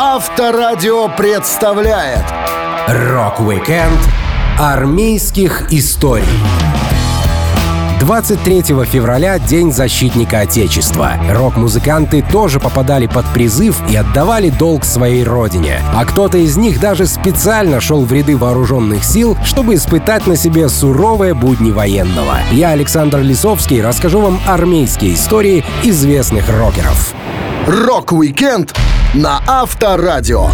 Авторадио представляет Рок-викенд армейских историй. 23 февраля — День защитника Отечества. Рок-музыканты тоже попадали под призыв и отдавали долг своей родине. А кто-то из них даже специально шел в ряды вооруженных сил, чтобы испытать на себе суровые будни военного. Я, Александр Лисовский, расскажу вам армейские истории известных рокеров. Рок-викенд на Авторадио.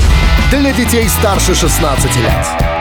Для детей старше 16 лет.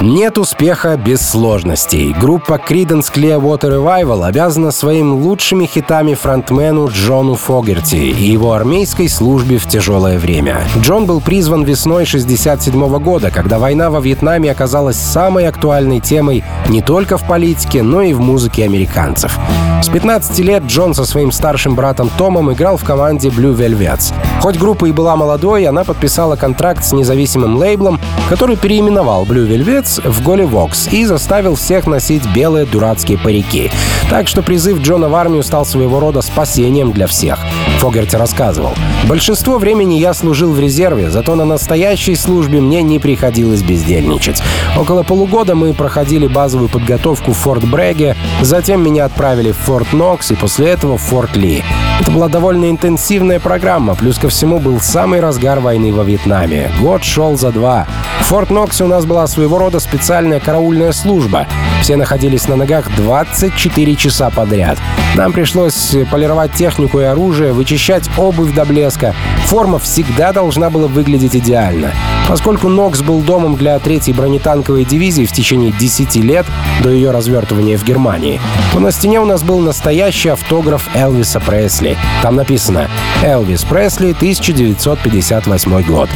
Нет успеха без сложностей. Группа Creedence Clearwater Revival обязана своим лучшими хитами фронтмену Джону Фогерти и его армейской службе в тяжелое время. Джон был призван весной 67 года, когда война во Вьетнаме оказалась самой актуальной темой не только в политике, но и в музыке американцев. С 15 лет Джон со своим старшим братом Томом играл в команде Blue Velvets. Хоть группа и была молодой, она подписала контракт с независимым лейблом, который переименовал Blue Velvet Рейдс в голе и заставил всех носить белые дурацкие парики. Так что призыв Джона в армию стал своего рода спасением для всех. Фогерти рассказывал. «Большинство времени я служил в резерве, зато на настоящей службе мне не приходилось бездельничать. Около полугода мы проходили базовую подготовку в Форт Бреге, затем меня отправили в Форт Нокс и после этого в Форт Ли. Это была довольно интенсивная программа, плюс ко всему был самый разгар войны во Вьетнаме. Год шел за два. В Форт Ноксе у нас была своего рода специальная караульная служба. Все находились на ногах 24 часа подряд. Нам пришлось полировать технику и оружие, вычищать обувь до блеска. Форма всегда должна была выглядеть идеально. Поскольку Нокс был домом для третьей бронетанковой дивизии в течение 10 лет до ее развертывания в Германии, то на стене у нас был настоящий автограф Элвиса Пресли. Там написано «Элвис Пресли, 1958 год».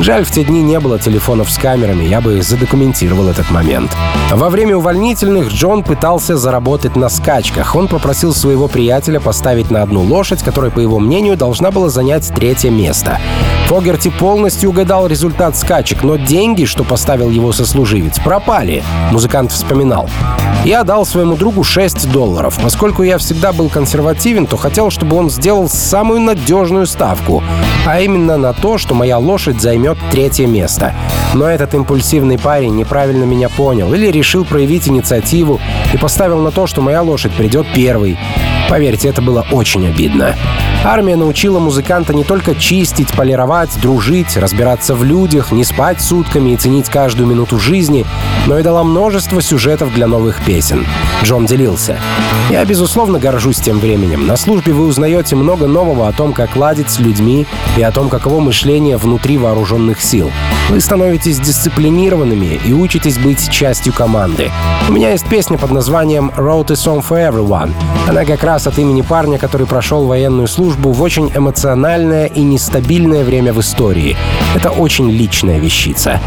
Жаль, в те дни не было телефонов с камерами, я бы задокументировал этот момент. Во время увольнительных Джон пытался заработать на скачках. Он попросил своего приятеля поставить на одну лошадь, которая, по его мнению, должна была занять третье место. Фогерти полностью угадал результат скачек, но деньги, что поставил его сослуживец, пропали, музыкант вспоминал. Я дал своему другу 6 долларов. Поскольку я всегда был консервативен, то хотел, чтобы он сделал самую надежную ставку, а именно на то, что моя лошадь займет третье место. Но этот импульсивный парень неправильно меня понял или решил проявить инициативу и поставил на то, что моя лошадь придет первой. Поверьте, это было очень обидно. Армия научила музыканта не только чистить, полировать, дружить, разбираться в людях, не спать сутками и ценить каждую минуту жизни, но и дала множество сюжетов для новых песен. Джон делился. «Я, безусловно, горжусь тем временем. На службе вы узнаете много нового о том, как ладить с людьми и о том, каково мышление внутри вооруженных сил. Вы становитесь дисциплинированными и учитесь быть частью команды. У меня есть песня под названием «Wrote a Song for Everyone». Она как раз от имени парня, который прошел военную службу в очень эмоциональное и нестабильное время в истории. Это очень личная вещица.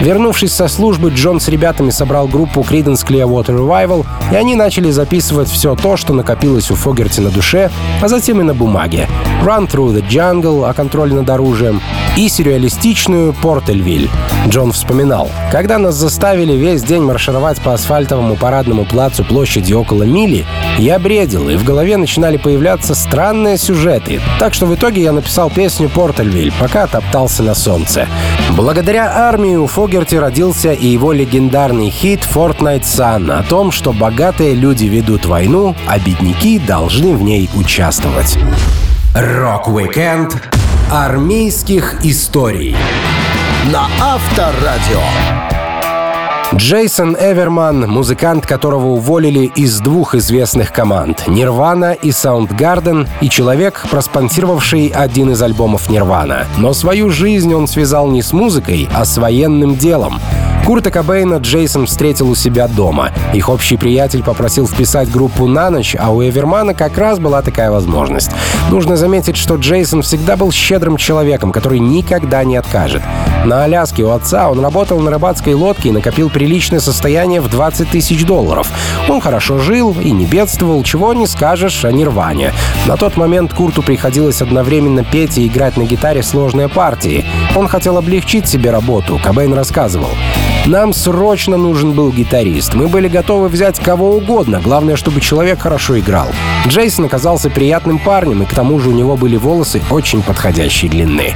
Вернувшись со службы, Джон с ребятами собрал группу Creedence Clearwater Revival, и они начали записывать все то, что накопилось у Фогерти на душе, а затем и на бумаге. Run Through the Jungle о контроле над оружием и сюрреалистичную Портельвиль. Джон вспоминал, когда нас заставили весь день маршировать по асфальтовому парадному плацу площадью около мили, я бредил, и в голове начинали появляться странные сюжеты. Так что в итоге я написал песню Портельвиль, пока топтался на солнце. Благодаря армии у Фогерти родился и его легендарный хит «Fortunate Son» о том, что богатые люди ведут войну, а бедняки должны в ней участвовать. Рок-викенд армейских историй на Авторадио. Джейсон Эверман, музыкант, которого уволили из двух известных команд — Nirvana и Soundgarden, и человек, проспонсировавший один из альбомов Nirvana. Но свою жизнь он связал не с музыкой, а с военным делом — Курта Кобейна Джейсон встретил у себя дома. Их общий приятель попросил вписать группу на ночь, а у Эвермана как раз была такая возможность. Нужно заметить, что Джейсон всегда был щедрым человеком, который никогда не откажет. На Аляске у отца он работал на рыбацкой лодке и накопил приличное состояние в 20 тысяч долларов. Он хорошо жил и не бедствовал, чего не скажешь о Нирване. На тот момент Курту приходилось одновременно петь и играть на гитаре сложные партии. Он хотел облегчить себе работу, Кобейн рассказывал. Нам срочно нужен был гитарист. Мы были готовы взять кого угодно, главное, чтобы человек хорошо играл. Джейсон оказался приятным парнем, и к тому же у него были волосы очень подходящей длины.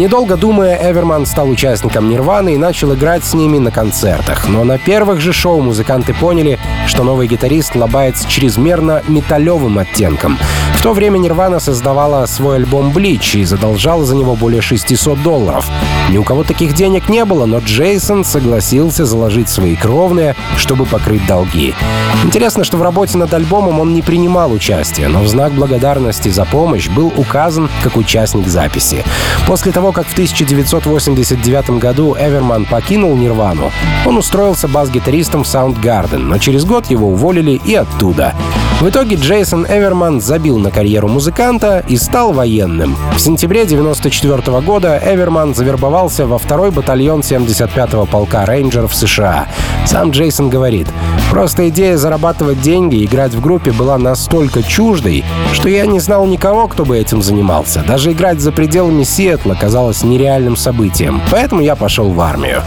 Недолго думая, Эверман стал участником Нирваны и начал играть с ними на концертах. Но на первых же шоу музыканты поняли, что новый гитарист лобает с чрезмерно металлевым оттенком. В то время Нирвана создавала свой альбом «Блич» и задолжала за него более 600 долларов. Ни у кого таких денег не было, но Джейсон согласился заложить свои кровные, чтобы покрыть долги. Интересно, что в работе над альбомом он не принимал участия, но в знак благодарности за помощь был указан как участник записи. После того, как в 1989 году Эверман покинул Нирвану, он устроился бас-гитаристом в Soundgarden, но через год его уволили и оттуда. В итоге Джейсон Эверман забил на карьеру музыканта и стал военным. В сентябре 1994 года Эверман завербовался во второй батальон 75-го полка рейнджеров США. Сам Джейсон говорит, «Просто идея зарабатывать деньги и играть в группе была настолько чуждой, что я не знал никого, кто бы этим занимался. Даже играть за пределами Сиэтла казалось нереальным событием, поэтому я пошел в армию.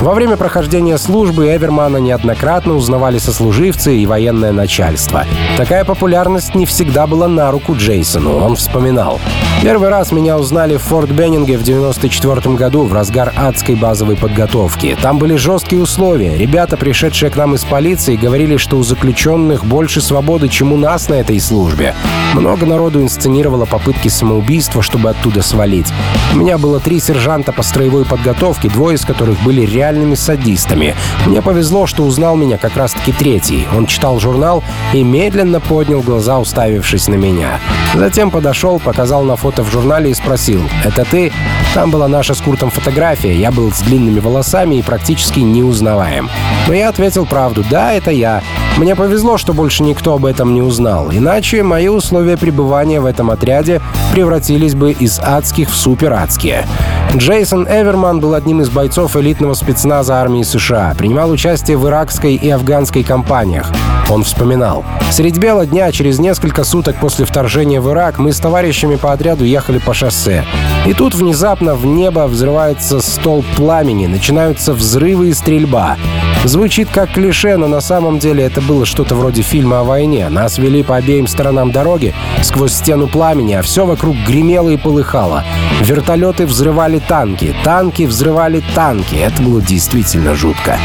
Во время прохождения службы Эвермана неоднократно узнавали сослуживцы и военное начальство. Такая популярность не всегда была на руку Джейсону, он вспоминал. Первый раз меня узнали в Форт Беннинге в 94 году в разгар адской базовой подготовки. Там были жесткие условия. Ребята, пришедшие к нам из полиции, говорили, что у заключенных больше свободы, чем у нас на этой службе. Много народу инсценировало попытки самоубийства, чтобы оттуда свалить. У меня было три сержанта по строевой подготовке, двое из которых были реальными садистами. Мне повезло, что узнал меня как раз-таки третий. Он читал журнал и медленно поднял глаза, уставившись на меня. Затем подошел, показал на фото в журнале и спросил, «Это ты?» Там была наша с Куртом фотография, я был с длинными волосами и практически неузнаваем. Но я ответил правду, «Да, это я». Мне повезло, что больше никто об этом не узнал, иначе мои условия пребывания в этом отряде превратились бы из адских в суперадские. Джейсон Эверман был одним из бойцов элитного спецназа армии США, принимал участие в иракской и афганской кампаниях. Он вспоминал. «Средь бела дня, через несколько суток после вторжения в Ирак, мы с товарищами по отряду ехали по шоссе. И тут внезапно в небо взрывается столб пламени, начинаются взрывы и стрельба. Звучит как клише, но на самом деле это было что-то вроде фильма о войне. Нас вели по обеим сторонам дороги сквозь стену пламени, а все вокруг гремело и полыхало. Вертолеты взрывали танки, танки взрывали танки. Это было действительно жутко.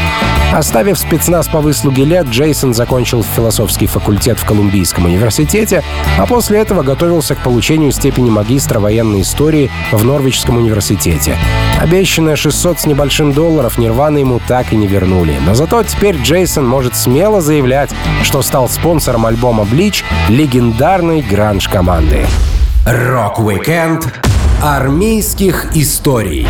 Оставив спецназ по выслуге лет, Джейсон закончил философский факультет в Колумбийском университете, а после этого готовился к получению степени магистра военной истории в Норвичском университете. Обещанные 600 с небольшим долларов Нирваны ему так и не вернули. Но зато теперь Джейсон может смело заявлять, что стал спонсором альбома Bleach легендарной гранж-команды. Рок-викенд армейских историй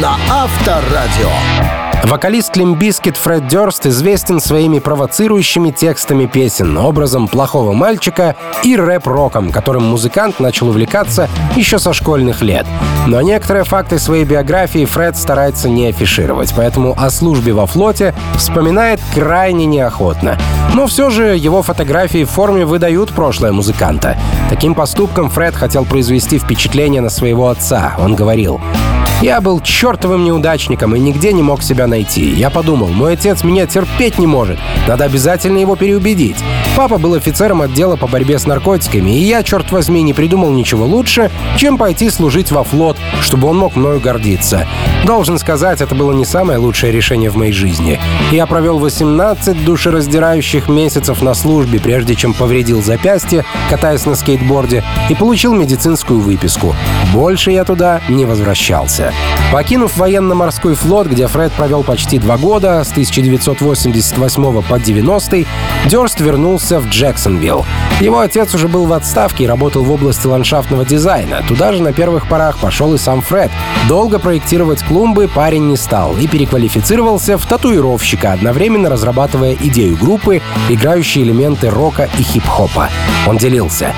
на Авторадио. Вокалист Limp Bizkit Фред Дёрст известен своими провоцирующими текстами песен, образом плохого мальчика и рэп-роком, которым музыкант начал увлекаться еще со школьных лет. Но некоторые факты своей биографии Фред старается не афишировать, поэтому о службе во флоте вспоминает крайне неохотно. Но все же его фотографии в форме выдают прошлое музыканта. Таким поступком Фред хотел произвести впечатление на своего отца. Он говорил, я был чертовым неудачником и нигде не мог себя найти. Я подумал, мой отец меня терпеть не может. Надо обязательно его переубедить. Папа был офицером отдела по борьбе с наркотиками, и я, черт возьми, не придумал ничего лучше, чем пойти служить во флот, чтобы он мог мною гордиться. Должен сказать, это было не самое лучшее решение в моей жизни. Я провел 18 душераздирающих месяцев на службе, прежде чем повредил запястье, катаясь на скейтборде, и получил медицинскую выписку. Больше я туда не возвращался. Покинув военно-морской флот, где Фред провел почти два года, с 1988 по 90 Дёрст вернулся в Джексонвилл. Его отец уже был в отставке и работал в области ландшафтного дизайна. Туда же на первых порах пошел и сам Фред. Долго проектировать клумбы парень не стал и переквалифицировался в татуировщика, одновременно разрабатывая идею группы, играющие элементы рока и хип-хопа. Он делился.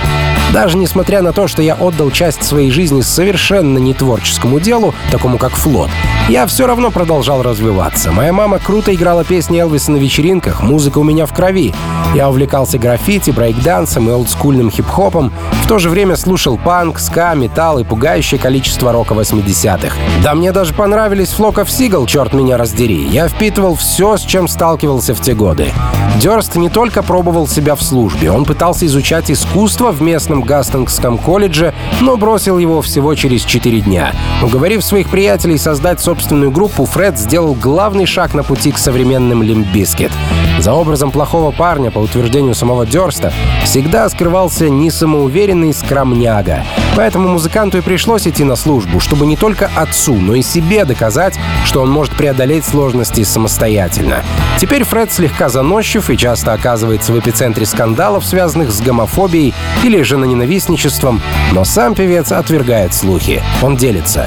Даже несмотря на то, что я отдал часть своей жизни совершенно не творческому делу, такому как флот, я все равно продолжал развиваться. Моя мама круто играла песни Элвиса на вечеринках, музыка у меня в крови. Я увлекался граффити, брейкдансом и олдскульным хип-хопом, в то же время слушал панк, ска, металл и пугающее количество рока 80-х. Да мне даже понравились of Seagulls, черт меня раздери. Я впитывал все, с чем сталкивался в те годы. Дёрст не только пробовал себя в службе, он пытался изучать искусство в местном Гастингском колледже, но бросил его всего через 4 дня. Уговорив своих приятелей создать собственную группу, Фред сделал главный шаг на пути к современным Limp Bizkit. За образом плохого парня, по утверждению самого Дёрста, всегда скрывался несамоуверенный скромняга. Поэтому музыканту и пришлось идти на службу, чтобы не только отцу, но и себе доказать, что он может преодолеть сложности самостоятельно. Теперь Фред слегка заносчив и часто оказывается в эпицентре скандалов, связанных с гомофобией или женоненавистничеством, но сам певец отвергает слухи. Он делится.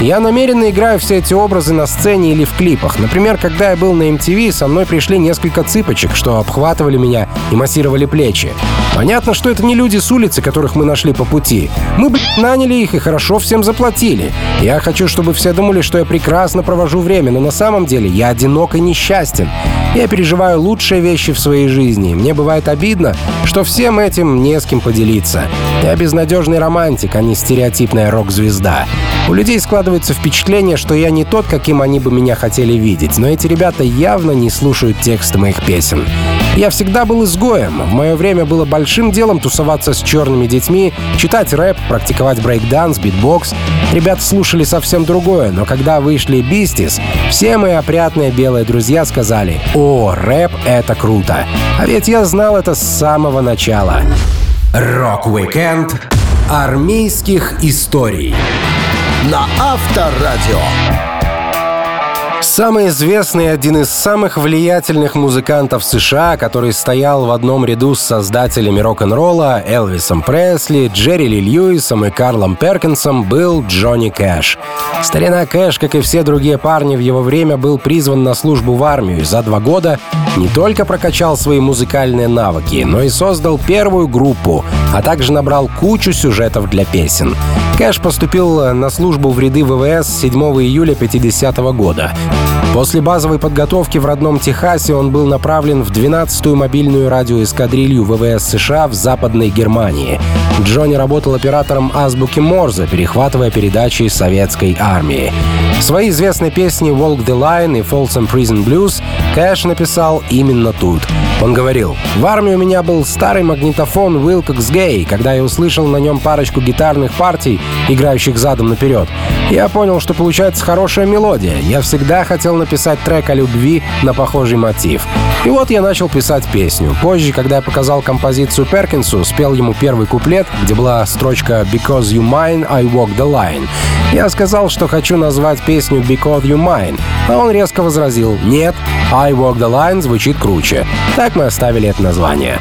Я намеренно играю все эти образы на сцене или в клипах. Например, когда я был на MTV, со мной пришли несколько цыпочек, что обхватывали меня и массировали плечи. Понятно, что это не люди с улицы, которых мы нашли по пути. Мы, блядь, наняли их и хорошо всем заплатили. Я хочу, чтобы все думали, что я прекрасно провожу время, но на самом деле я одинок и несчастен. Я переживаю лучшие вещи в своей жизни. Мне бывает обидно, что всем этим не с кем поделиться. Я безнадежный романтик, а не стереотипная рок-звезда. У людей складывается впечатление, что я не тот, каким они бы меня хотели видеть, но эти ребята явно не слушают тексты моих песен. Я всегда был изгоем. В мое время было большим делом тусоваться с черными детьми, читать рэп, практиковать брейкданс, битбокс. Ребята слушали совсем другое, но когда вышли Beasties, все мои опрятные белые друзья сказали «О, рэп — это круто!» А ведь я знал это с самого начала. Рок-викенд армейских историй на Авторадио. Самый известный и один из самых влиятельных музыкантов США, который стоял в одном ряду с создателями рок-н-ролла Элвисом Пресли, Джерри Ли Льюисом и Карлом Перкинсом, был Джонни Кэш. Старина Кэш, как и все другие парни в его время, был призван на службу в армию и за два года не только прокачал свои музыкальные навыки, но и создал первую группу, а также набрал кучу сюжетов для песен. Кэш поступил на службу в ряды ВВС 7 июля 50 года. После базовой подготовки в родном Техасе он был направлен в 12-ю мобильную радиоэскадрилью ВВС США в Западной Германии. Джонни работал оператором азбуки Морзе, перехватывая передачи советской армии. Свои известные песни «Walk the Line» и «Folsom Prison Blues» Кэш написал именно тут. Он говорил, «В армии у меня был старый магнитофон Wilcox Gay. Когда я услышал на нем парочку гитарных партий, играющих задом наперед, я понял, что получается хорошая мелодия. Я всегда хотел написать трек о любви на похожий мотив. И вот я начал писать песню. Позже, когда я показал композицию Перкинсу, спел ему первый куплет, где была строчка «Because you mine, I walk the line». Я сказал, что хочу назвать песню «Because you mine», а он резко возразил «Нет, I walk the line» звучит круче. Так мы оставили это название.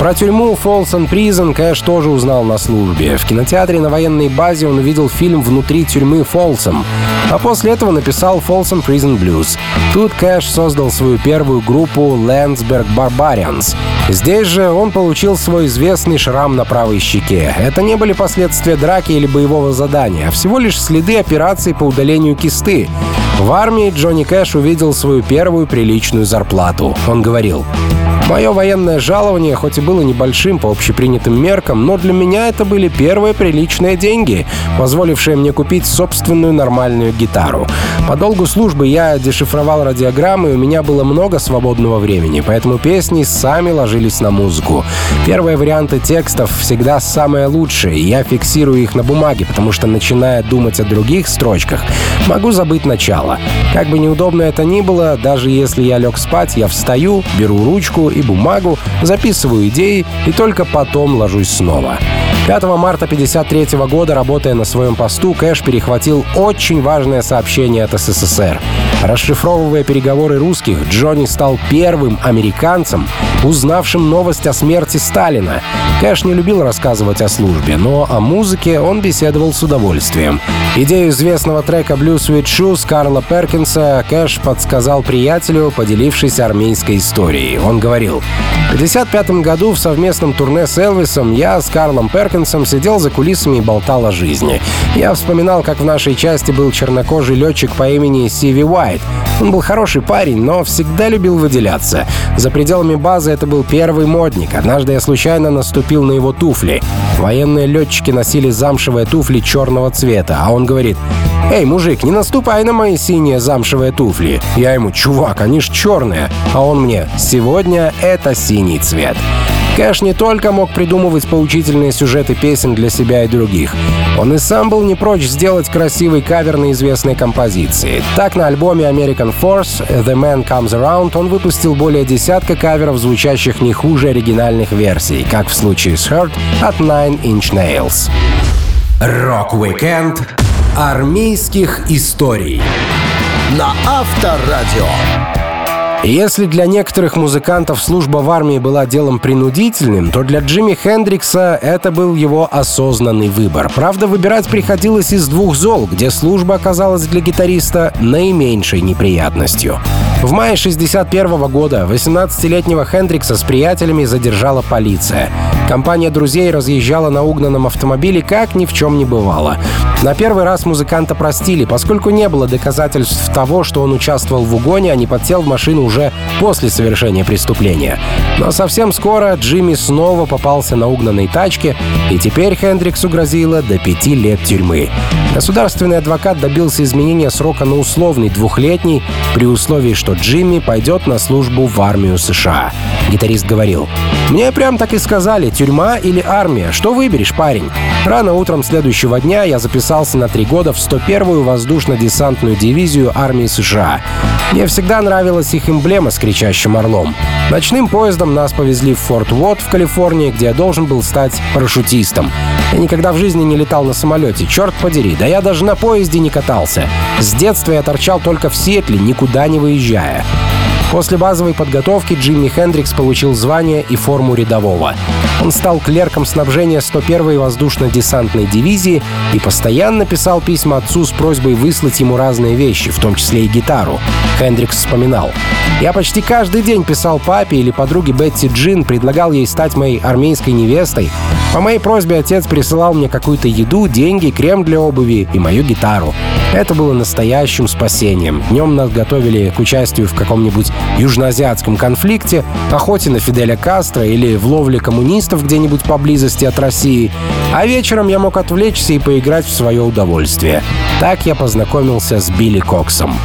Про тюрьму Folsom Prison Кэш тоже узнал на службе. В кинотеатре на военной базе он увидел фильм «Внутри тюрьмы Фолсом», а после этого написал Folsom Prison Blues. Тут Кэш создал свою первую группу Landsberg Barbarians. Здесь же он получил свой известный шрам на правой щеке. Это не были последствия драки или боевого задания, а всего лишь следы операции по удалению кисты. В армии Джонни Кэш увидел свою первую приличную зарплату. Он говорил, Мое военное жалование хоть и было небольшим по общепринятым меркам, но для меня это были первые приличные деньги, позволившие мне купить собственную нормальную гитару. По долгу службы я дешифровал радиограммы, и у меня было много свободного времени, поэтому песни сами ложились на музыку. Первые варианты текстов всегда самые лучшие, и я фиксирую их на бумаге, потому что, начиная думать о других строчках, могу забыть начало. Как бы неудобно это ни было, даже если я лег спать, я встаю, беру ручку и бумагу, записываю идеи и только потом ложусь снова. 5 марта 1953 года, работая на своем посту, Кэш перехватил очень важное сообщение от СССР. Расшифровывая переговоры русских, Джонни стал первым американцем, узнавшим новость о смерти Сталина. Кэш не любил рассказывать о службе, но о музыке он беседовал с удовольствием. Идею известного трека «Blue Sweet Shoes» Карла Перкинса Кэш подсказал приятелю, поделившись армейской историей. Он говорил, в 1955 году в совместном турне с Элвисом я с Карлом Перкинсом сидел за кулисами и болтал о жизни. Я вспоминал, как в нашей части был чернокожий летчик по имени Сиви Уайт. Он был хороший парень, но всегда любил выделяться. За пределами базы это был первый модник. Однажды я случайно наступил на его туфли. Военные летчики носили замшевые туфли черного цвета, а он говорит, «Эй, мужик, не наступай на мои синие замшевые туфли!» Я ему, «Чувак, они ж черные!» А он мне, «Сегодня это синий цвет!» Кэш не только мог придумывать поучительные сюжеты песен для себя и других. Он и сам был не прочь сделать красивый кавер на известной композиции. Так, на альбоме American Force «The Man Comes Around» он выпустил более десятка каверов, звучащих не хуже оригинальных версий, как в случае с Hurt от Nine Inch Nails. Рок-викенд армейских историй на Авторадио. Если для некоторых музыкантов служба в армии была делом принудительным, то для Джимми Хендрикса это был его осознанный выбор. Правда, выбирать приходилось из двух зол, где служба оказалась для гитариста наименьшей неприятностью. В мае 61 года 18-летнего Хендрикса с приятелями задержала полиция. Компания друзей разъезжала на угнанном автомобиле, как ни в чем не бывало. На первый раз музыканта простили, поскольку не было доказательств того, что он участвовал в угоне, а не подсел в машину уже после совершения преступления. Но совсем скоро Джимми снова попался на угнанной тачке, и теперь Хендриксу грозило до пяти лет тюрьмы. Государственный адвокат добился изменения срока на условный двухлетний при условии, что Джимми пойдет на службу в армию США. Гитарист говорил, «Мне прям так и сказали, тюрьма или армия, что выберешь, парень?» Рано утром следующего дня я записался на три года в 101-ю воздушно-десантную дивизию армии США. Мне всегда нравилась их эмблема с кричащим орлом. Ночным поездом нас повезли в Форт Уотт в Калифорнии, где я должен был стать парашютистом. Я никогда в жизни не летал на самолете, черт подери, да я даже на поезде не катался. С детства я торчал только в Сиэтле, никуда не выезжая. После базовой подготовки Джимми Хендрикс получил звание и форму рядового. Он стал клерком снабжения 101-й воздушно-десантной дивизии и постоянно писал письма отцу с просьбой выслать ему разные вещи, в том числе и гитару. Хендрикс вспоминал. «Я почти каждый день писал папе или подруге Бетти Джин, предлагал ей стать моей армейской невестой. По моей просьбе отец присылал мне какую-то еду, деньги, крем для обуви и мою гитару. Это было настоящим спасением. Днем нас готовили к участию в каком-нибудь южноазиатском конфликте, охоте на Фиделя Кастро или в ловле коммунистов где-нибудь поблизости от России, а вечером я мог отвлечься и поиграть в свое удовольствие. Так я познакомился с Билли Коксом.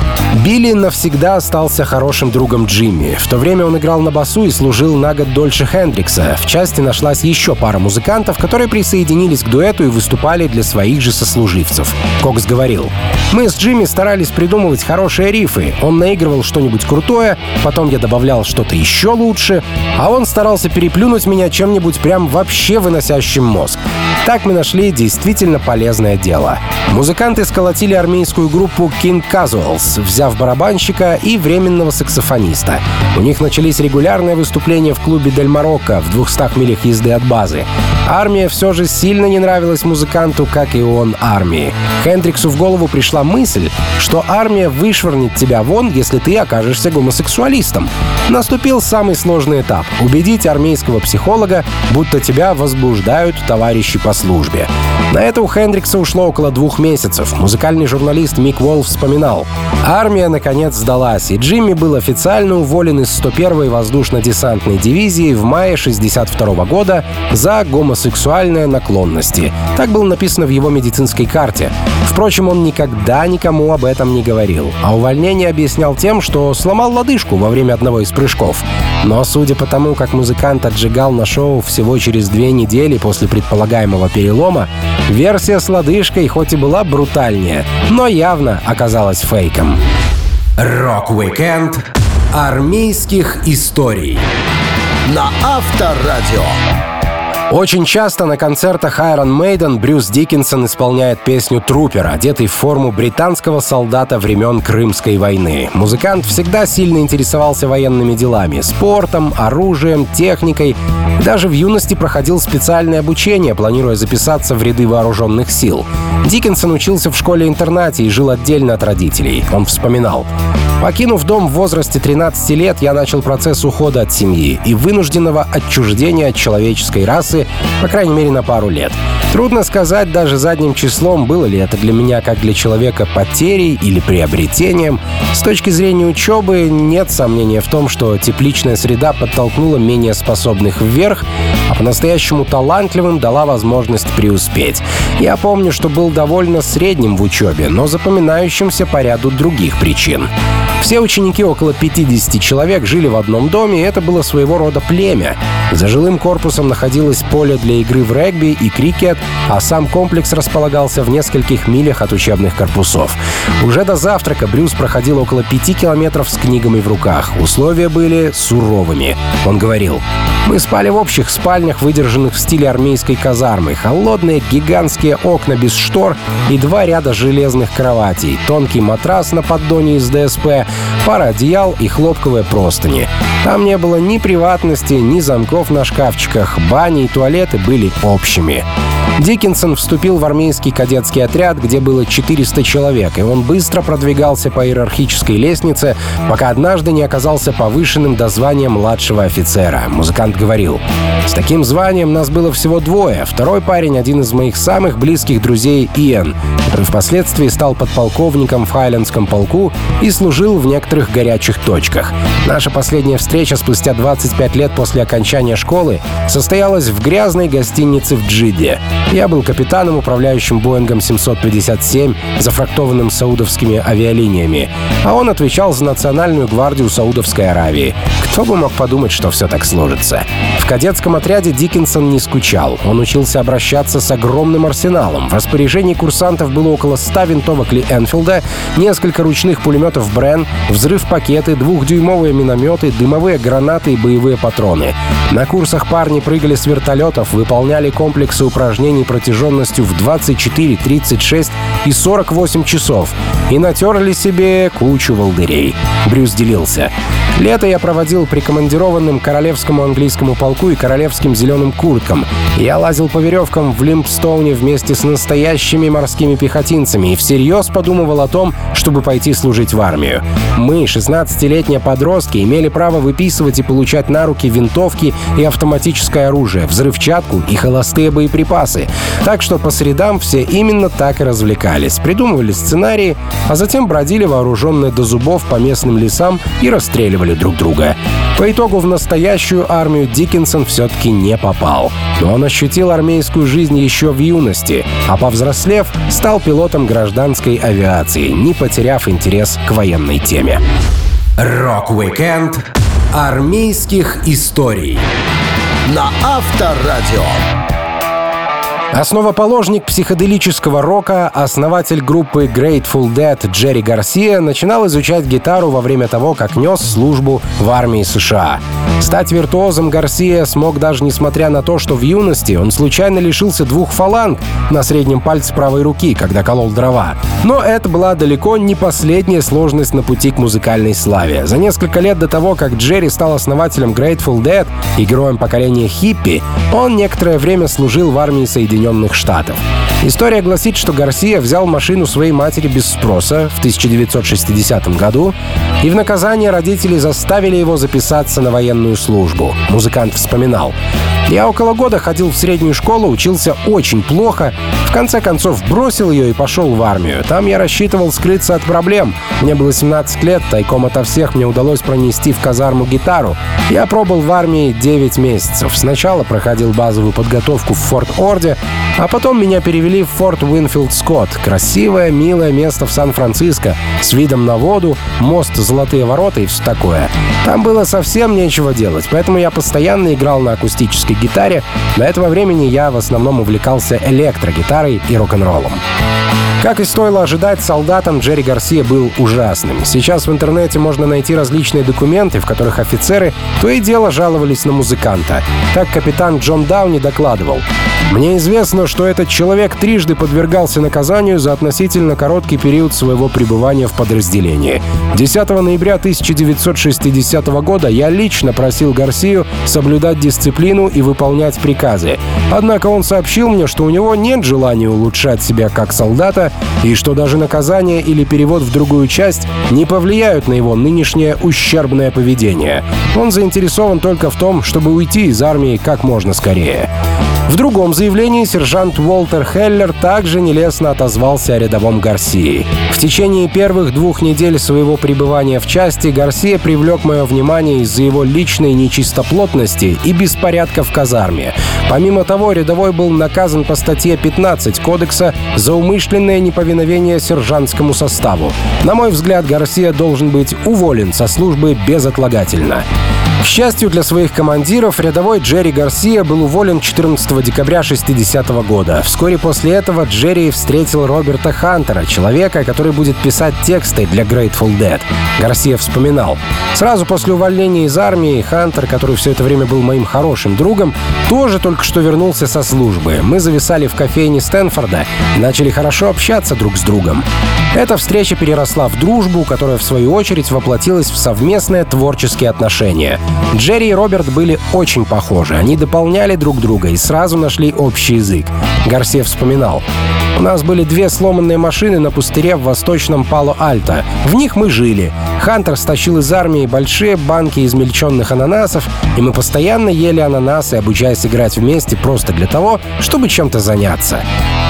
Билли навсегда остался хорошим другом Джимми. В то время он играл на басу и служил на год дольше Хендрикса. В части нашлась еще пара музыкантов, которые присоединились к дуэту и выступали для своих же сослуживцев. Кокс говорил, «Мы с Джимми старались придумывать хорошие рифы. Он наигрывал что-нибудь крутое, потом я добавлял что-то еще лучше, а он старался переплюнуть меня чем-нибудь прям вообще выносящим мозг. Так мы нашли действительно полезное дело. Музыканты сколотили армейскую группу King Casuals, взяв барабанщика и временного саксофониста. У них начались регулярные выступления в клубе Дель Марокко в 200 милях езды от базы. Армия все же сильно не нравилась музыканту, как и он армии. Хендриксу в голову пришла мысль, что армия вышвырнет тебя вон, если ты окажешься гомосексуалистом. Наступил самый сложный этап — убедить армейского психолога, будто тебя возбуждают товарищи по службе. На это у Хендрикса ушло около двух месяцев. Музыкальный журналист Мик Волф вспоминал. Армия, наконец, сдалась, и Джимми был официально уволен из 101-й воздушно-десантной дивизии в мае 62 года за гомосексуальные наклонности. Так было написано в его медицинской карте. Впрочем, он никогда никому об этом не говорил, а увольнение объяснял тем, что сломал лодыжку во время одного из прыжков. Но судя по тому, как музыкант отжигал на шоу всего через две недели после предполагаемого перелома, версия с лодыжкой хоть и была брутальнее, но явно оказалась фейком. Рок-викенд армейских историй на Авторадио. Очень часто на концертах Iron Maiden Брюс Диккенсон исполняет песню «Трупер», одетый в форму британского солдата времен Крымской войны. Музыкант всегда сильно интересовался военными делами — спортом, оружием, техникой. Даже в юности проходил специальное обучение, планируя записаться в ряды вооруженных сил. Диккенсон учился в школе-интернате и жил отдельно от родителей. Он вспоминал. Покинув дом в возрасте 13 лет, я начал процесс ухода от семьи и вынужденного отчуждения от человеческой расы, по крайней мере, на пару лет. Трудно сказать даже задним числом, было ли это для меня как для человека потерей или приобретением. С точки зрения учебы нет сомнения в том, что тепличная среда подтолкнула менее способных вверх, а по-настоящему талантливым дала возможность преуспеть. Я помню, что был довольно средним в учебе, но запоминающимся по ряду других причин. Все ученики, около 50 человек, жили в одном доме, и это было своего рода племя. За жилым корпусом находилось поле для игры в регби и крикет, а сам комплекс располагался в нескольких милях от учебных корпусов. Уже до завтрака Брюс проходил около пяти километров с книгами в руках. Условия были суровыми. Он говорил, «Мы спали в общих спальнях, выдержанных в стиле армейской казармы. Холодные гигантские окна без штор и два ряда железных кроватей, тонкий матрас на поддоне из ДСП, пара одеял и хлопковые простыни. Там не было ни приватности, ни замков на шкафчиках. Бани и туалеты были общими. Диккенсон вступил в армейский кадетский отряд, где было 400 человек, и он быстро продвигался по иерархической лестнице, пока однажды не оказался повышенным до звания младшего офицера. Музыкант говорил, «С таким званием нас было всего двое. Второй парень — один из моих самых близких друзей Иэн, который впоследствии стал подполковником в Хайлендском полку и служил в некоторых горячих точках. Наша последняя встреча спустя 25 лет после окончания школы состоялась в грязной гостинице в Джиде. Я был капитаном, управляющим Боингом 757, зафрактованным саудовскими авиалиниями, а он отвечал за национальную гвардию Саудовской Аравии. Кто бы мог подумать, что все так сложится? В кадетском отряде Диккенсон не скучал. Он учился обращаться с огромным арсеналом. В распоряжении курсантов было около 100 винтовок Ли Энфилда, несколько ручных пулеметов Брен, взрыв-пакеты, двухдюймовые минометы, дымовые гранаты и боевые патроны. На курсах парни прыгали с вертолетов, выполняли комплексы упражнений протяженностью в 24, 36 и 48 часов и натерли себе кучу волдырей. Брюс делился. Лето я проводил прикомандированным королевскому английскому полку и королевским зеленым курткам. Я лазил по веревкам в Лимпстоуне вместе с настоящими морскими пехотинцами и всерьез подумывал о том, чтобы пойти служить в армию. Мы, 16-летние подростки, имели право выписывать и получать на руки винтовки и автоматическое оружие, взрывчатку и холостые боеприпасы. Так что по средам все именно так и развлекались. Придумывали сценарии, а затем бродили вооруженные до зубов по местным лесам и расстреливали друг друга. По итогу в настоящую армию Диккенсон все-таки не попал. Но он ощутил армейскую жизнь еще в юности, а повзрослев, стал пилотом гражданской авиации, не потеряв интерес к военной теме. Рок-викенд армейских историй на Авторадио. Основоположник психоделического рока, основатель группы Grateful Dead Джерри Гарсия начинал изучать гитару во время того, как нес службу в армии США. Стать виртуозом Гарсия смог даже несмотря на то, что в юности он случайно лишился двух фаланг на среднем пальце правой руки, когда колол дрова. Но это была далеко не последняя сложность на пути к музыкальной славе. За несколько лет до того, как Джерри стал основателем Grateful Dead и героем поколения хиппи, он некоторое время служил в армии Соединенных Соединенных Штатов. История гласит, что Гарсия взял машину своей матери без спроса в 1960 году, и в наказание родители заставили его записаться на военную службу. Музыкант вспоминал. «Я около года ходил в среднюю школу, учился очень плохо, в конце концов бросил ее и пошел в армию. Там я рассчитывал скрыться от проблем. Мне было 17 лет, тайком ото всех мне удалось пронести в казарму гитару. Я пробыл в армии 9 месяцев. Сначала проходил базовую подготовку в Форт-Орде, а потом меня перевели в Форт Уинфилд Скотт. Красивое, милое место в Сан-Франциско, с видом на воду, мост Золотые ворота и все такое. Там было совсем нечего делать, поэтому я постоянно играл на акустической акустической гитаре, до этого времени я в основном увлекался электрогитарой и рок-н-роллом. Как и стоило ожидать, солдатом Джерри Гарсия был ужасным. Сейчас в интернете можно найти различные документы, в которых офицеры то и дело жаловались на музыканта. Так капитан Джон Дауни докладывал. «Мне известно, что этот человек трижды подвергался наказанию за относительно короткий период своего пребывания в подразделении. 10 ноября 1960 года я лично просил Гарсию соблюдать дисциплину и выполнять приказы. Однако он сообщил мне, что у него нет желания улучшать себя как солдата и что даже наказание или перевод в другую часть не повлияют на его нынешнее ущербное поведение. Он заинтересован только в том, чтобы уйти из армии как можно скорее. В другом заявлении сержант Уолтер Хеллер также нелестно отозвался о рядовом Гарсии. В течение первых двух недель своего пребывания в части Гарсия привлек мое внимание из-за его личной нечистоплотности и беспорядка в казарме. Помимо того, рядовой был наказан по статье 15 Кодекса за умышленное неповиновение сержантскому составу. На мой взгляд, Гарсия должен быть уволен со службы безотлагательно. К счастью для своих командиров, рядовой Джерри Гарсия был уволен 14 декабря 60 -го года. Вскоре после этого Джерри встретил Роберта Хантера, человека, который будет писать тексты для Grateful Dead. Гарсия вспоминал. Сразу после увольнения из армии Хантер, который все это время был моим хорошим другом, тоже только что вернулся со службы. Мы зависали в кофейне Стэнфорда начали хорошо общаться друг с другом. Эта встреча переросла в дружбу, которая в свою очередь воплотилась в совместные творческие отношения. Джерри и Роберт были очень похожи. Они дополняли друг друга и сразу нашли общий язык. Гарсия вспоминал. У нас были две сломанные машины на пустыре в восточном Пало-Альто. В них мы жили. Хантер стащил из армии большие банки измельченных ананасов, и мы постоянно ели ананасы, обучаясь играть вместе просто для того, чтобы чем-то заняться.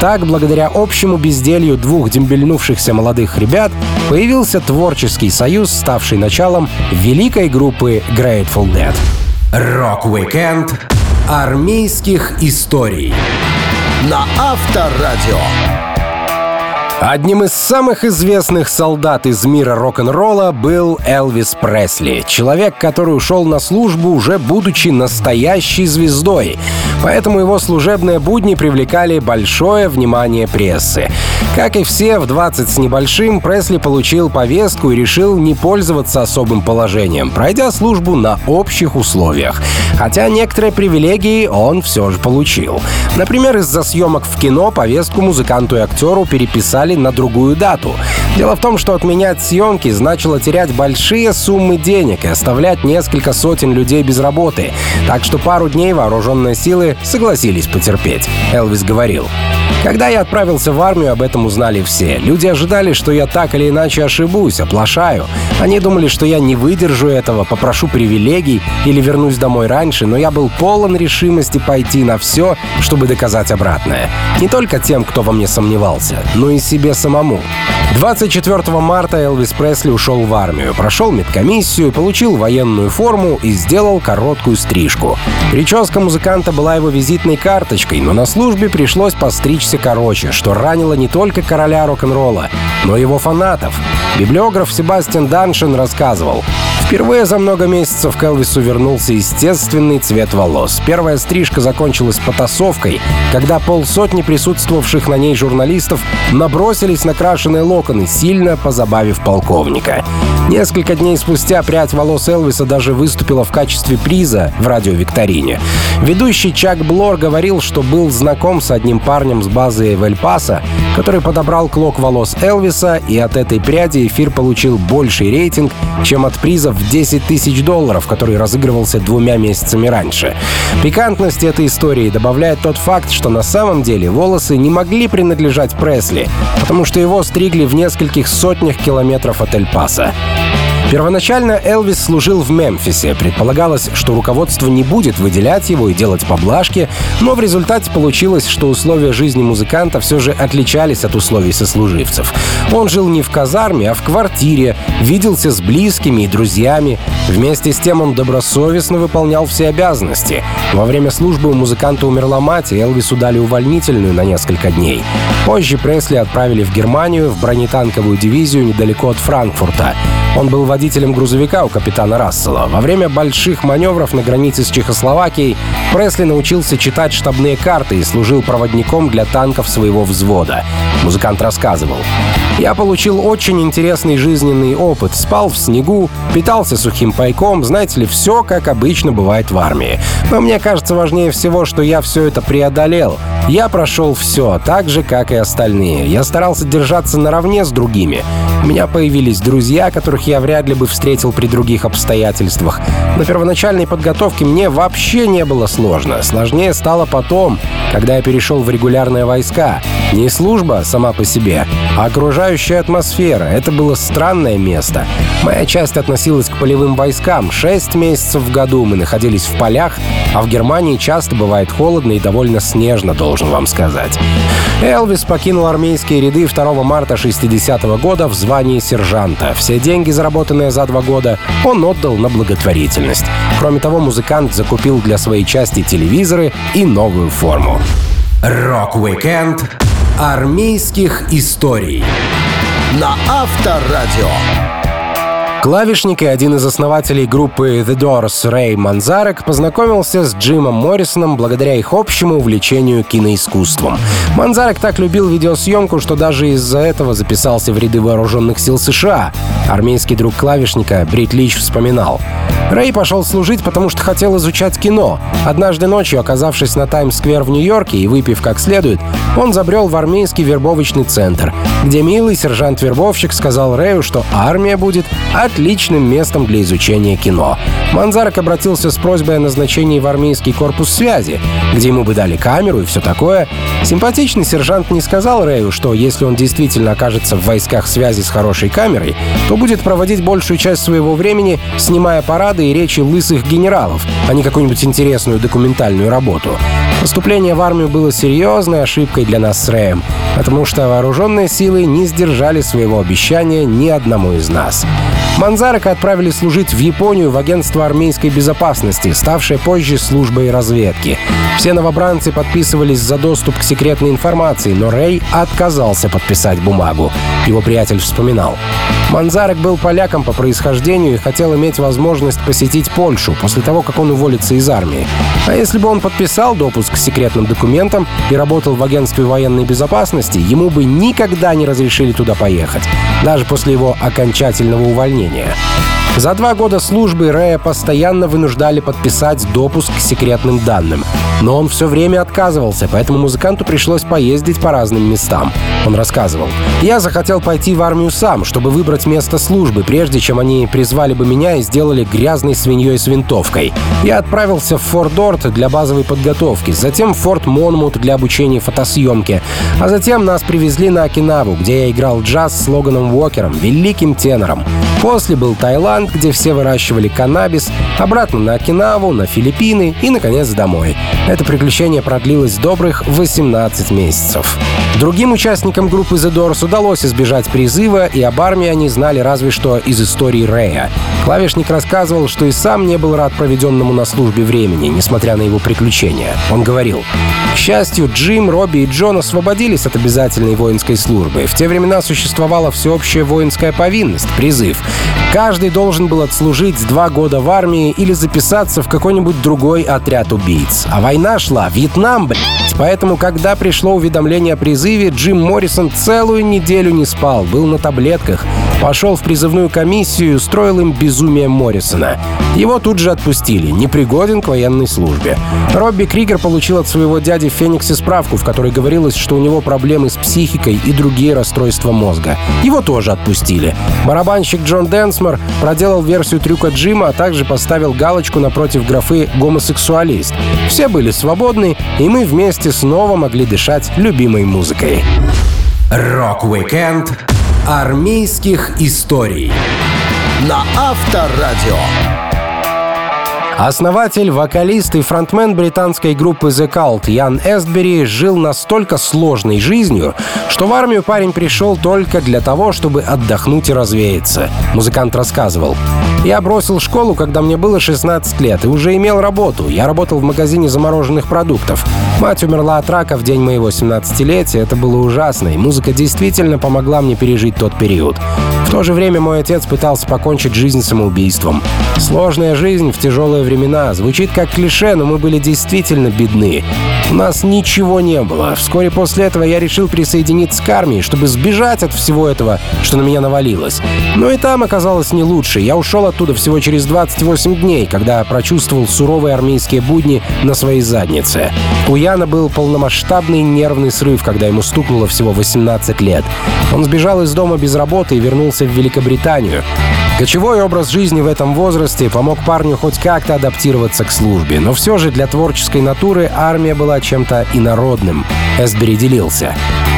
Так, благодаря общему безделью двух дембельнувшихся молодых ребят, появился творческий союз, ставший началом великой группы Grateful Dead. Рок-викенд армейских историй на Авторадио. Одним из самых известных солдат из мира рок-н-ролла был Элвис Пресли. Человек, который ушел на службу уже будучи настоящей звездой. Поэтому его служебные будни привлекали большое внимание прессы. Как и все, в 20 с небольшим Пресли получил повестку и решил не пользоваться особым положением, пройдя службу на общих условиях. Хотя некоторые привилегии он все же получил. Например, из-за съемок в кино повестку музыканту и актеру переписали на другую дату. Дело в том, что отменять съемки значило терять большие суммы денег и оставлять несколько сотен людей без работы. Так что пару дней вооруженные силы согласились потерпеть. Элвис говорил. Когда я отправился в армию, об этом узнали все. Люди ожидали, что я так или иначе ошибусь, оплошаю. Они думали, что я не выдержу этого, попрошу привилегий или вернусь домой раньше, но я был полон решимости пойти на все, чтобы доказать обратное. Не только тем, кто во мне сомневался, но и себе самому. 24 марта Элвис Пресли ушел в армию, прошел медкомиссию, получил военную форму и сделал короткую стрижку. Прическа музыканта была его визитной карточкой, но на службе пришлось постричься короче, что ранило не только короля рок-н-ролла, но и его фанатов. Библиограф Себастьян Даншин рассказывал, Впервые за много месяцев к Элвису вернулся естественный цвет волос. Первая стрижка закончилась потасовкой, когда полсотни присутствовавших на ней журналистов набросились на крашеные локоны, сильно позабавив полковника. Несколько дней спустя прядь волос Элвиса даже выступила в качестве приза в радиовикторине. Ведущий Чак Блор говорил, что был знаком с одним парнем с базы в Эль-Пасо, который подобрал клок волос Элвиса, и от этой пряди эфир получил больший рейтинг, чем от приза в 10 тысяч долларов, который разыгрывался двумя месяцами раньше. Пикантности этой истории добавляет тот факт, что на самом деле волосы не могли принадлежать Пресли, потому что его стригли в нескольких сотнях километров от Эль-Паса. Первоначально Элвис служил в Мемфисе. Предполагалось, что руководство не будет выделять его и делать поблажки, но в результате получилось, что условия жизни музыканта все же отличались от условий сослуживцев. Он жил не в казарме, а в квартире, виделся с близкими и друзьями. Вместе с тем он добросовестно выполнял все обязанности. Во время службы у музыканта умерла мать, и Элвису дали увольнительную на несколько дней. Позже Пресли отправили в Германию в бронетанковую дивизию недалеко от Франкфурта. Он был водителем грузовика у капитана Рассела. Во время больших маневров на границе с Чехословакией Пресли научился читать штабные карты и служил проводником для танков своего взвода. Музыкант рассказывал. «Я получил очень интересный жизненный опыт. Спал в снегу, питался сухим пайком, знаете ли, все как обычно бывает в армии. Но мне кажется важнее всего, что я все это преодолел. Я прошел все, так же, как и остальные. Я старался держаться наравне с другими. У меня появились друзья, которых я вряд ли бы встретил при других обстоятельствах. На первоначальной подготовке мне вообще не было сложно. Сложнее стало потом, когда я перешел в регулярные войска. Не служба сама по себе, а окружающая атмосфера. Это было странное место. Моя часть относилась к полевым войскам. Шесть месяцев в году мы находились в полях, а в Германии часто бывает холодно и довольно снежно, должен вам сказать. Элвис покинул армейские ряды 2 марта 60 -го года в звании сержанта. Все деньги, заработанные за два года, он отдал на благотворительность. Кроме того, музыкант закупил для своей части телевизоры и новую форму. Рок-викенд армейских историй на Авторадио. Клавишник и один из основателей группы The Doors Рэй Манзарек познакомился с Джимом Моррисоном благодаря их общему увлечению киноискусством. Манзарек так любил видеосъемку, что даже из-за этого записался в ряды вооруженных сил США. Армейский друг клавишника Брит Лич вспоминал. Рэй пошел служить, потому что хотел изучать кино. Однажды ночью, оказавшись на Таймс-сквер в Нью-Йорке и выпив как следует, он забрел в армейский вербовочный центр, где милый сержант-вербовщик сказал Рэю, что армия будет отличным местом для изучения кино. Манзарок обратился с просьбой о назначении в армейский корпус связи, где ему бы дали камеру и все такое. Симпатичный сержант не сказал Рэю, что если он действительно окажется в войсках связи с хорошей камерой, то будет проводить большую часть своего времени, снимая парады и речи лысых генералов, а не какую-нибудь интересную документальную работу. Поступление в армию было серьезной ошибкой для нас с Рэем, потому что вооруженные силы не сдержали своего обещания ни одному из нас. Манзарака отправили служить в Японию в агентство армейской безопасности, ставшее позже службой разведки. Все новобранцы подписывались за доступ к секретной информации, но Рэй отказался подписать бумагу. Его приятель вспоминал. Манзарек был поляком по происхождению и хотел иметь возможность посетить Польшу после того, как он уволится из армии. А если бы он подписал допуск к секретным документам и работал в агентстве военной безопасности, ему бы никогда не разрешили туда поехать, даже после его окончательного увольнения. За два года службы Рэя постоянно вынуждали подписать допуск к секретным данным. Но он все время отказывался, поэтому музыканту пришлось поездить по разным местам. Он рассказывал. «Я захотел пойти в армию сам, чтобы выбрать место службы, прежде чем они призвали бы меня и сделали грязной свиньей с винтовкой. Я отправился в Форт Дорт для базовой подготовки, затем в Форт Монмут для обучения фотосъемки, а затем нас привезли на Окинаву, где я играл джаз с Логаном Уокером, великим тенором. После был Таиланд, где все выращивали каннабис, обратно на Окинаву, на Филиппины и, наконец, домой. Это приключение продлилось добрых 18 месяцев. Другим участникам группы The Doors удалось избежать призыва, и об армии они знали разве что из истории Рэя. Клавишник рассказывал, что и сам не был рад проведенному на службе времени, несмотря на его приключения. Он говорил, «К счастью, Джим, Робби и Джон освободились от обязательной воинской службы. В те времена существовала всеобщая воинская повинность, призыв. Каждый должен был отслужить два года в армии или записаться в какой-нибудь другой отряд убийц. А война шла, Вьетнам, блядь. Поэтому, когда пришло уведомление о призыве, Джим Моррисон целую неделю не спал, был на таблетках, пошел в призывную комиссию и устроил им безумие Моррисона. Его тут же отпустили, непригоден к военной службе. Робби Кригер получил от своего дяди в Фениксе справку, в которой говорилось, что у него проблемы с психикой и другие расстройства мозга. Его тоже отпустили. Барабанщик Джон Дэнсмор проделал версию трюка Джима, а также поставил галочку напротив графы «гомосексуалист». Все были свободны, и мы вместе снова могли дышать любимой музыкой. Рок-викенд армейских историй на Авторадио. Основатель, вокалист и фронтмен британской группы The Cult Ян Эстбери жил настолько сложной жизнью, что в армию парень пришел только для того, чтобы отдохнуть и развеяться. Музыкант рассказывал. «Я бросил школу, когда мне было 16 лет, и уже имел работу. Я работал в магазине замороженных продуктов. Мать умерла от рака в день моего 17-летия. Это было ужасно, и музыка действительно помогла мне пережить тот период. В то же время мой отец пытался покончить жизнь самоубийством. Сложная жизнь в тяжелое времена. Звучит как клише, но мы были действительно бедны. У нас ничего не было. Вскоре после этого я решил присоединиться к армии, чтобы сбежать от всего этого, что на меня навалилось. Но и там оказалось не лучше. Я ушел оттуда всего через 28 дней, когда прочувствовал суровые армейские будни на своей заднице. У Яна был полномасштабный нервный срыв, когда ему стукнуло всего 18 лет. Он сбежал из дома без работы и вернулся в Великобританию. Кочевой образ жизни в этом возрасте помог парню хоть как-то адаптироваться к службе, но все же для творческой натуры армия была чем-то инородным. Эсбери делился.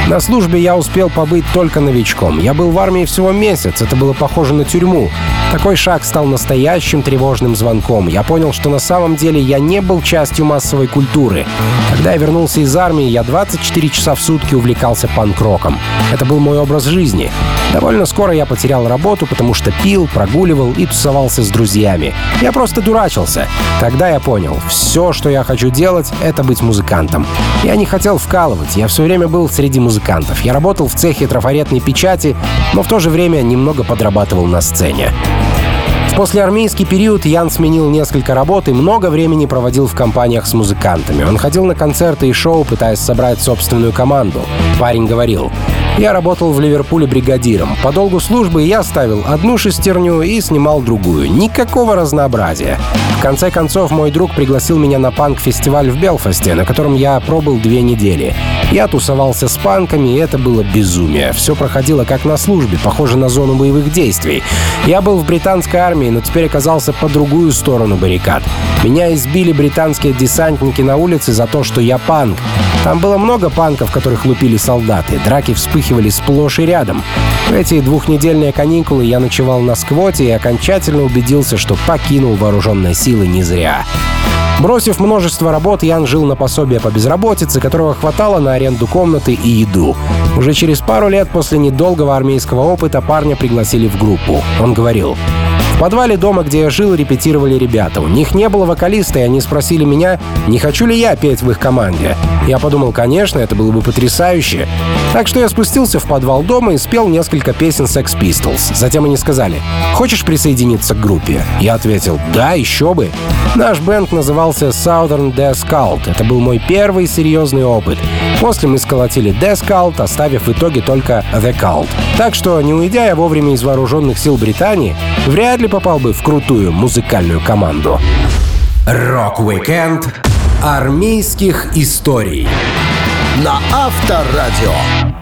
На службе я успел побыть только новичком. Я был в армии всего месяц, это было похоже на тюрьму. Такой шаг стал настоящим тревожным звонком. Я понял, что на самом деле я не был частью массовой культуры. Когда я вернулся из армии, я 24 часа в сутки увлекался панк-роком. Это был мой образ жизни. Довольно скоро я потерял работу, потому что пил, прогуливал и тусовался с друзьями. Я просто дурачился. Тогда я понял, все, что я хочу делать, это быть музыкантом. Я не хотел вкалывать, я все время был среди музыкантов. Я работал в цехе трафаретной печати, но в то же время немного подрабатывал на сцене. После армейский период Ян сменил несколько работ и много времени проводил в компаниях с музыкантами. Он ходил на концерты и шоу, пытаясь собрать собственную команду. Парень говорил, я работал в Ливерпуле бригадиром. По долгу службы я ставил одну шестерню и снимал другую. Никакого разнообразия. В конце концов, мой друг пригласил меня на панк-фестиваль в Белфасте, на котором я пробыл две недели. Я тусовался с панками, и это было безумие. Все проходило как на службе, похоже на зону боевых действий. Я был в британской армии, но теперь оказался по другую сторону баррикад. Меня избили британские десантники на улице за то, что я панк. Там было много панков, которых лупили солдаты. Драки вспыхивали сплошь и рядом. В эти двухнедельные каникулы я ночевал на сквоте и окончательно убедился, что покинул вооруженные силы не зря. Бросив множество работ, Ян жил на пособие по безработице, которого хватало на аренду комнаты и еду. Уже через пару лет после недолгого армейского опыта парня пригласили в группу. Он говорил, в подвале дома, где я жил, репетировали ребята. У них не было вокалиста, и они спросили меня, не хочу ли я петь в их команде. Я подумал, конечно, это было бы потрясающе. Так что я спустился в подвал дома и спел несколько песен Sex Pistols. Затем они сказали, хочешь присоединиться к группе? Я ответил, да, еще бы. Наш бенд назывался Southern Death Cult. Это был мой первый серьезный опыт. После мы сколотили Death Cult, оставив в итоге только The Cult. Так что, не уйдя я вовремя из вооруженных сил Британии, вряд ли попал бы в крутую музыкальную команду. Рок-викенд армейских историй на Авторадио.